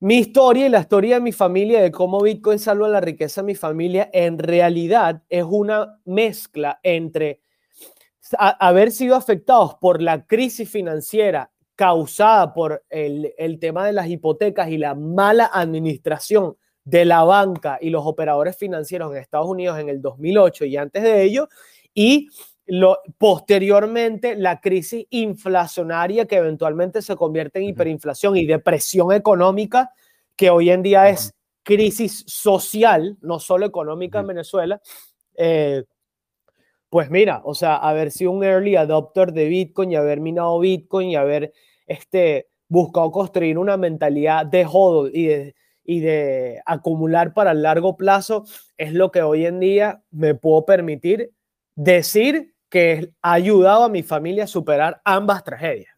Mi historia y la historia de mi familia, de cómo Bitcoin salva la riqueza de mi familia, en realidad es una mezcla entre haber sido afectados por la crisis financiera causada por el, el, tema de las hipotecas y la mala administración de la banca y los operadores financieros en Estados Unidos en el 2008 y antes de ello, y lo, posteriormente la crisis inflacionaria que eventualmente se convierte en hiperinflación y depresión económica, que hoy en día es crisis social, no solo económica en Venezuela. Eh, pues mira, o sea, haber sido un early adopter de Bitcoin y haber minado Bitcoin y haber este, buscado construir una mentalidad de jodo y de, y de acumular para el largo plazo es lo que hoy en día me puedo permitir decir que ha ayudado a mi familia a superar ambas tragedias.